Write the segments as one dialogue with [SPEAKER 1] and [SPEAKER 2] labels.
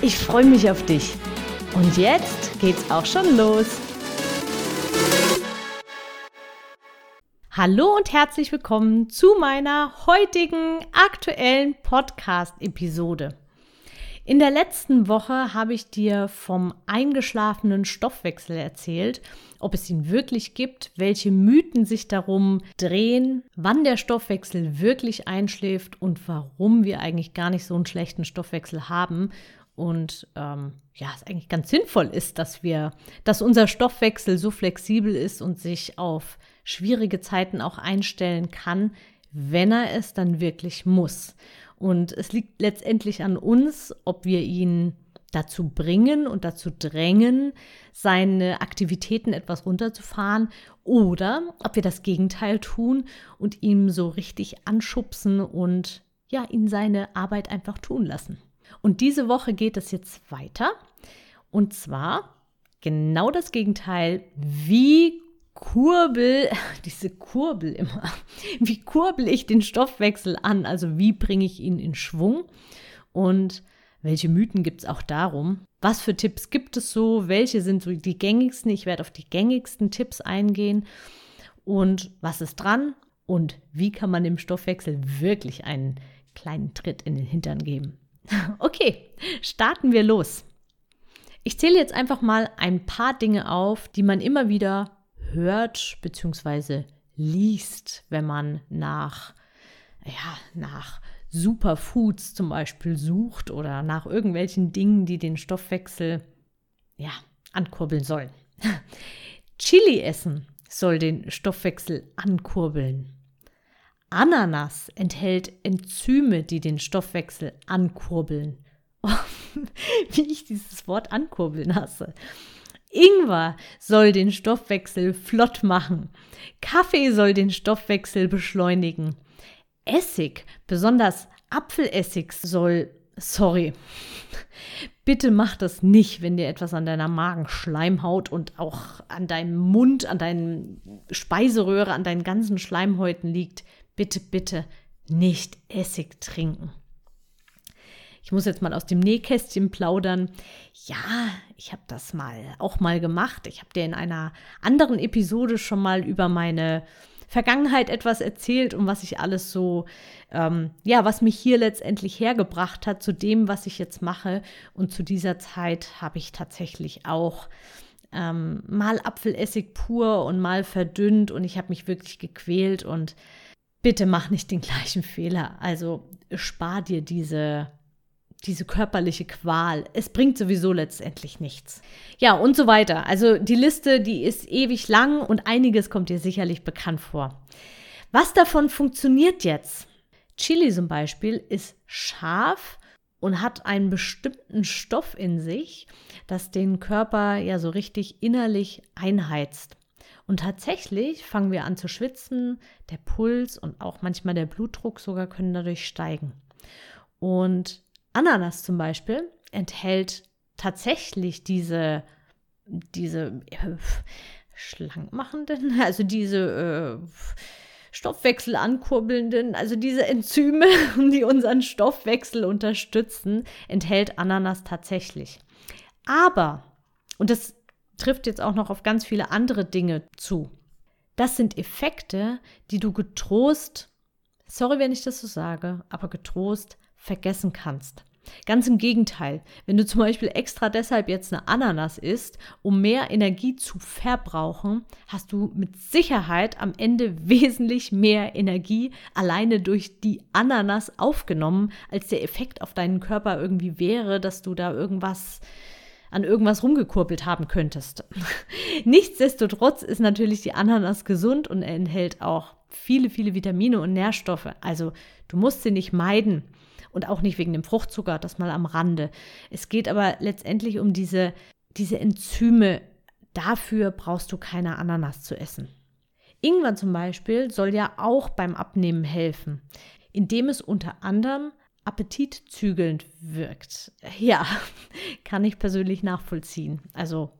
[SPEAKER 1] Ich freue mich auf dich. Und jetzt geht's auch schon los. Hallo und herzlich willkommen zu meiner heutigen aktuellen Podcast-Episode. In der letzten Woche habe ich dir vom eingeschlafenen Stoffwechsel erzählt, ob es ihn wirklich gibt, welche Mythen sich darum drehen, wann der Stoffwechsel wirklich einschläft und warum wir eigentlich gar nicht so einen schlechten Stoffwechsel haben. Und ähm, ja, es eigentlich ganz sinnvoll ist, dass wir, dass unser Stoffwechsel so flexibel ist und sich auf schwierige Zeiten auch einstellen kann, wenn er es dann wirklich muss. Und es liegt letztendlich an uns, ob wir ihn dazu bringen und dazu drängen, seine Aktivitäten etwas runterzufahren oder ob wir das Gegenteil tun und ihm so richtig anschubsen und ja, ihn seine Arbeit einfach tun lassen. Und diese Woche geht es jetzt weiter und zwar genau das Gegenteil. Wie kurbel, diese Kurbel immer, wie kurbel ich den Stoffwechsel an? Also wie bringe ich ihn in Schwung? Und welche Mythen gibt es auch darum? Was für Tipps gibt es so? Welche sind so die gängigsten? Ich werde auf die gängigsten Tipps eingehen. Und was ist dran? Und wie kann man dem Stoffwechsel wirklich einen kleinen Tritt in den Hintern geben? Okay, starten wir los. Ich zähle jetzt einfach mal ein paar Dinge auf, die man immer wieder hört bzw. liest, wenn man nach, ja, nach Superfoods zum Beispiel sucht oder nach irgendwelchen Dingen, die den Stoffwechsel ja, ankurbeln sollen. Chili essen soll den Stoffwechsel ankurbeln. Ananas enthält Enzyme, die den Stoffwechsel ankurbeln. Oh, wie ich dieses Wort ankurbeln hasse. Ingwer soll den Stoffwechsel flott machen. Kaffee soll den Stoffwechsel beschleunigen. Essig, besonders Apfelessig soll, sorry, bitte mach das nicht, wenn dir etwas an deiner Magenschleimhaut und auch an deinem Mund, an deinen Speiseröhre, an deinen ganzen Schleimhäuten liegt. Bitte, bitte nicht Essig trinken. Ich muss jetzt mal aus dem Nähkästchen plaudern. Ja, ich habe das mal auch mal gemacht. Ich habe dir in einer anderen Episode schon mal über meine Vergangenheit etwas erzählt und was ich alles so, ähm, ja, was mich hier letztendlich hergebracht hat zu dem, was ich jetzt mache. Und zu dieser Zeit habe ich tatsächlich auch ähm, mal Apfelessig pur und mal verdünnt und ich habe mich wirklich gequält und bitte mach nicht den gleichen Fehler. Also spar dir diese diese körperliche Qual. Es bringt sowieso letztendlich nichts. Ja, und so weiter. Also die Liste, die ist ewig lang und einiges kommt dir sicherlich bekannt vor. Was davon funktioniert jetzt? Chili zum Beispiel ist scharf und hat einen bestimmten Stoff in sich, das den Körper ja so richtig innerlich einheizt. Und tatsächlich fangen wir an zu schwitzen, der Puls und auch manchmal der Blutdruck sogar können dadurch steigen. Und Ananas zum Beispiel enthält tatsächlich diese, diese äh, schlankmachenden, also diese äh, Stoffwechsel ankurbelnden, also diese Enzyme, die unseren Stoffwechsel unterstützen, enthält Ananas tatsächlich. Aber, und das trifft jetzt auch noch auf ganz viele andere Dinge zu, das sind Effekte, die du getrost, sorry, wenn ich das so sage, aber getrost vergessen kannst. Ganz im Gegenteil, wenn du zum Beispiel extra deshalb jetzt eine Ananas isst, um mehr Energie zu verbrauchen, hast du mit Sicherheit am Ende wesentlich mehr Energie alleine durch die Ananas aufgenommen, als der Effekt auf deinen Körper irgendwie wäre, dass du da irgendwas an irgendwas rumgekurbelt haben könntest. Nichtsdestotrotz ist natürlich die Ananas gesund und enthält auch viele, viele Vitamine und Nährstoffe. Also du musst sie nicht meiden. Und auch nicht wegen dem Fruchtzucker, das mal am Rande. Es geht aber letztendlich um diese, diese Enzyme. Dafür brauchst du keine Ananas zu essen. Ingwer zum Beispiel soll ja auch beim Abnehmen helfen, indem es unter anderem appetitzügelnd wirkt. Ja, kann ich persönlich nachvollziehen. Also,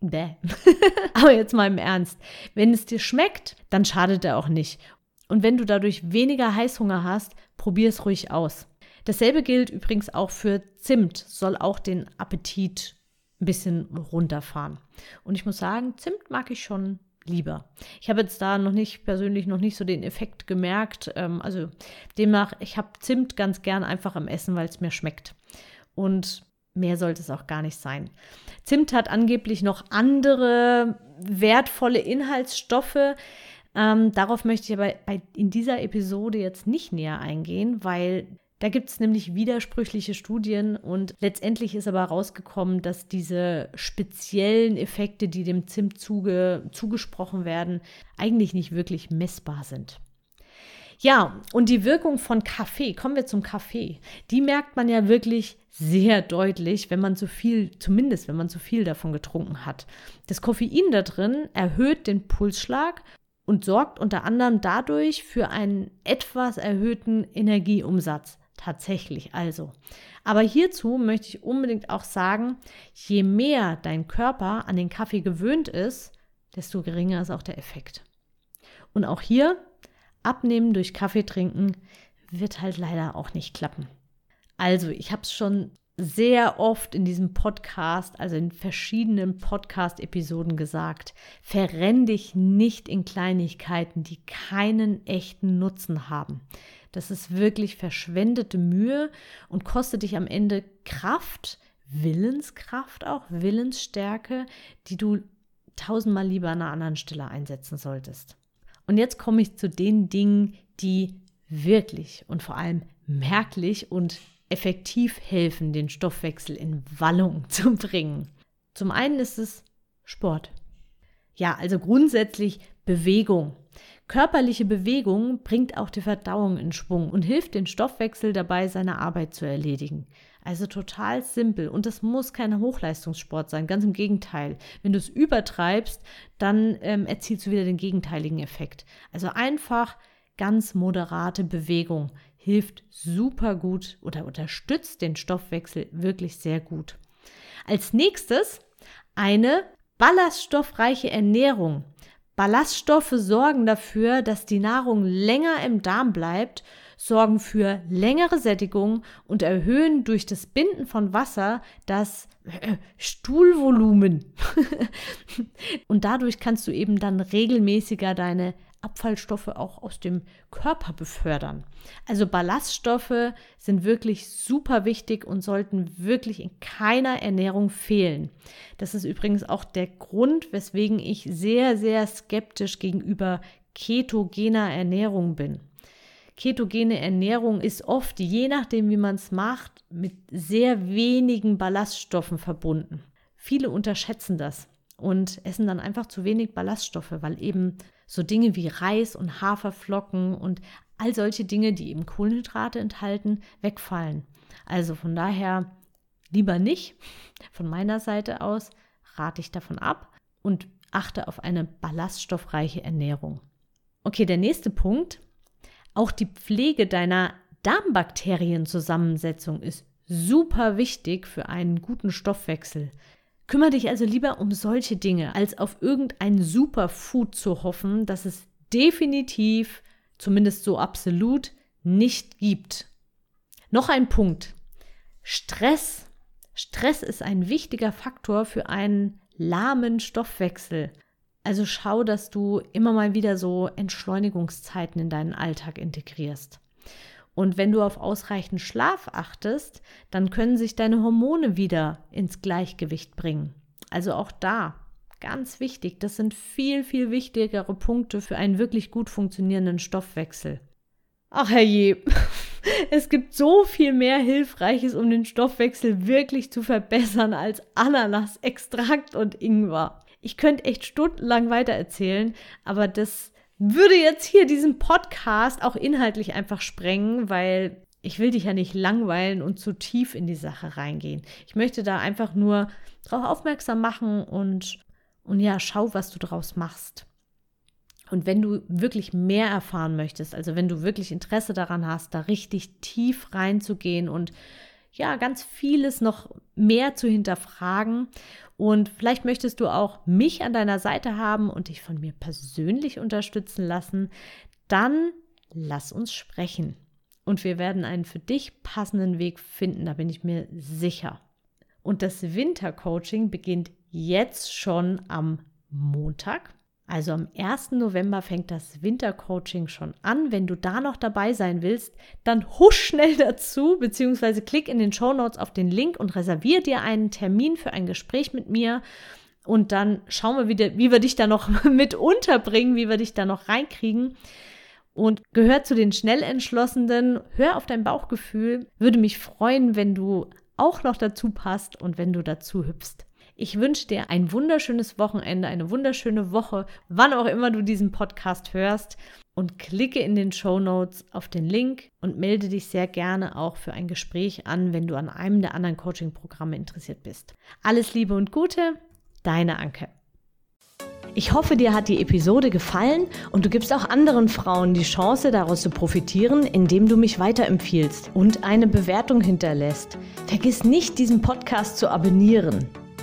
[SPEAKER 1] bäh. Aber jetzt mal im Ernst. Wenn es dir schmeckt, dann schadet er auch nicht. Und wenn du dadurch weniger Heißhunger hast, probier es ruhig aus. Dasselbe gilt übrigens auch für Zimt, soll auch den Appetit ein bisschen runterfahren. Und ich muss sagen, Zimt mag ich schon lieber. Ich habe jetzt da noch nicht persönlich noch nicht so den Effekt gemerkt. Ähm, also demnach, ich habe Zimt ganz gern einfach im Essen, weil es mir schmeckt. Und mehr sollte es auch gar nicht sein. Zimt hat angeblich noch andere wertvolle Inhaltsstoffe. Ähm, darauf möchte ich aber in dieser Episode jetzt nicht näher eingehen, weil da gibt es nämlich widersprüchliche Studien und letztendlich ist aber herausgekommen, dass diese speziellen Effekte, die dem Zimt zuge, zugesprochen werden, eigentlich nicht wirklich messbar sind. Ja, und die Wirkung von Kaffee, kommen wir zum Kaffee, die merkt man ja wirklich sehr deutlich, wenn man zu viel, zumindest wenn man zu viel davon getrunken hat. Das Koffein da drin erhöht den Pulsschlag und sorgt unter anderem dadurch für einen etwas erhöhten Energieumsatz. Tatsächlich also. Aber hierzu möchte ich unbedingt auch sagen, je mehr dein Körper an den Kaffee gewöhnt ist, desto geringer ist auch der Effekt. Und auch hier, abnehmen durch Kaffee trinken wird halt leider auch nicht klappen. Also, ich habe es schon sehr oft in diesem Podcast, also in verschiedenen Podcast-Episoden gesagt, verrenn dich nicht in Kleinigkeiten, die keinen echten Nutzen haben. Das ist wirklich verschwendete Mühe und kostet dich am Ende Kraft, Willenskraft auch, Willensstärke, die du tausendmal lieber an einer anderen Stelle einsetzen solltest. Und jetzt komme ich zu den Dingen, die wirklich und vor allem merklich und effektiv helfen, den Stoffwechsel in Wallung zu bringen. Zum einen ist es Sport. Ja, also grundsätzlich Bewegung. Körperliche Bewegung bringt auch die Verdauung in Schwung und hilft den Stoffwechsel dabei, seine Arbeit zu erledigen. Also total simpel. Und das muss kein Hochleistungssport sein. Ganz im Gegenteil. Wenn du es übertreibst, dann ähm, erzielst du wieder den gegenteiligen Effekt. Also einfach ganz moderate Bewegung hilft super gut oder unterstützt den Stoffwechsel wirklich sehr gut. Als nächstes eine ballaststoffreiche Ernährung. Ballaststoffe sorgen dafür, dass die Nahrung länger im Darm bleibt, sorgen für längere Sättigung und erhöhen durch das Binden von Wasser das äh, Stuhlvolumen. und dadurch kannst du eben dann regelmäßiger deine Abfallstoffe auch aus dem Körper befördern. Also Ballaststoffe sind wirklich super wichtig und sollten wirklich in keiner Ernährung fehlen. Das ist übrigens auch der Grund, weswegen ich sehr, sehr skeptisch gegenüber ketogener Ernährung bin. Ketogene Ernährung ist oft, je nachdem, wie man es macht, mit sehr wenigen Ballaststoffen verbunden. Viele unterschätzen das und essen dann einfach zu wenig Ballaststoffe, weil eben so Dinge wie Reis und Haferflocken und all solche Dinge, die eben Kohlenhydrate enthalten, wegfallen. Also von daher lieber nicht. Von meiner Seite aus rate ich davon ab und achte auf eine ballaststoffreiche Ernährung. Okay, der nächste Punkt. Auch die Pflege deiner Darmbakterienzusammensetzung ist super wichtig für einen guten Stoffwechsel. Kümmere dich also lieber um solche Dinge, als auf irgendein Superfood zu hoffen, das es definitiv, zumindest so absolut, nicht gibt. Noch ein Punkt. Stress. Stress ist ein wichtiger Faktor für einen lahmen Stoffwechsel. Also schau, dass du immer mal wieder so Entschleunigungszeiten in deinen Alltag integrierst. Und wenn du auf ausreichend Schlaf achtest, dann können sich deine Hormone wieder ins Gleichgewicht bringen. Also auch da, ganz wichtig, das sind viel, viel wichtigere Punkte für einen wirklich gut funktionierenden Stoffwechsel. Ach herrje, es gibt so viel mehr Hilfreiches, um den Stoffwechsel wirklich zu verbessern als Ananasextrakt und Ingwer. Ich könnte echt stundenlang weitererzählen, aber das würde jetzt hier diesen Podcast auch inhaltlich einfach sprengen, weil ich will dich ja nicht langweilen und zu tief in die Sache reingehen. Ich möchte da einfach nur darauf aufmerksam machen und, und ja, schau, was du daraus machst. Und wenn du wirklich mehr erfahren möchtest, also wenn du wirklich Interesse daran hast, da richtig tief reinzugehen und ja, ganz vieles noch mehr zu hinterfragen. Und vielleicht möchtest du auch mich an deiner Seite haben und dich von mir persönlich unterstützen lassen, dann lass uns sprechen. Und wir werden einen für dich passenden Weg finden, da bin ich mir sicher. Und das Wintercoaching beginnt jetzt schon am Montag. Also am 1. November fängt das Wintercoaching schon an. Wenn du da noch dabei sein willst, dann husch schnell dazu, beziehungsweise klick in den Show Notes auf den Link und reservier dir einen Termin für ein Gespräch mit mir. Und dann schauen wir, wie, wie wir dich da noch mit unterbringen, wie wir dich da noch reinkriegen. Und gehört zu den schnell entschlossenen, hör auf dein Bauchgefühl. Würde mich freuen, wenn du auch noch dazu passt und wenn du dazu hüpfst. Ich wünsche dir ein wunderschönes Wochenende, eine wunderschöne Woche, wann auch immer du diesen Podcast hörst. Und klicke in den Show Notes auf den Link und melde dich sehr gerne auch für ein Gespräch an, wenn du an einem der anderen Coaching-Programme interessiert bist. Alles Liebe und Gute, deine Anke. Ich hoffe, dir hat die Episode gefallen und du gibst auch anderen Frauen die Chance, daraus zu profitieren, indem du mich weiterempfiehlst und eine Bewertung hinterlässt. Vergiss nicht, diesen Podcast zu abonnieren.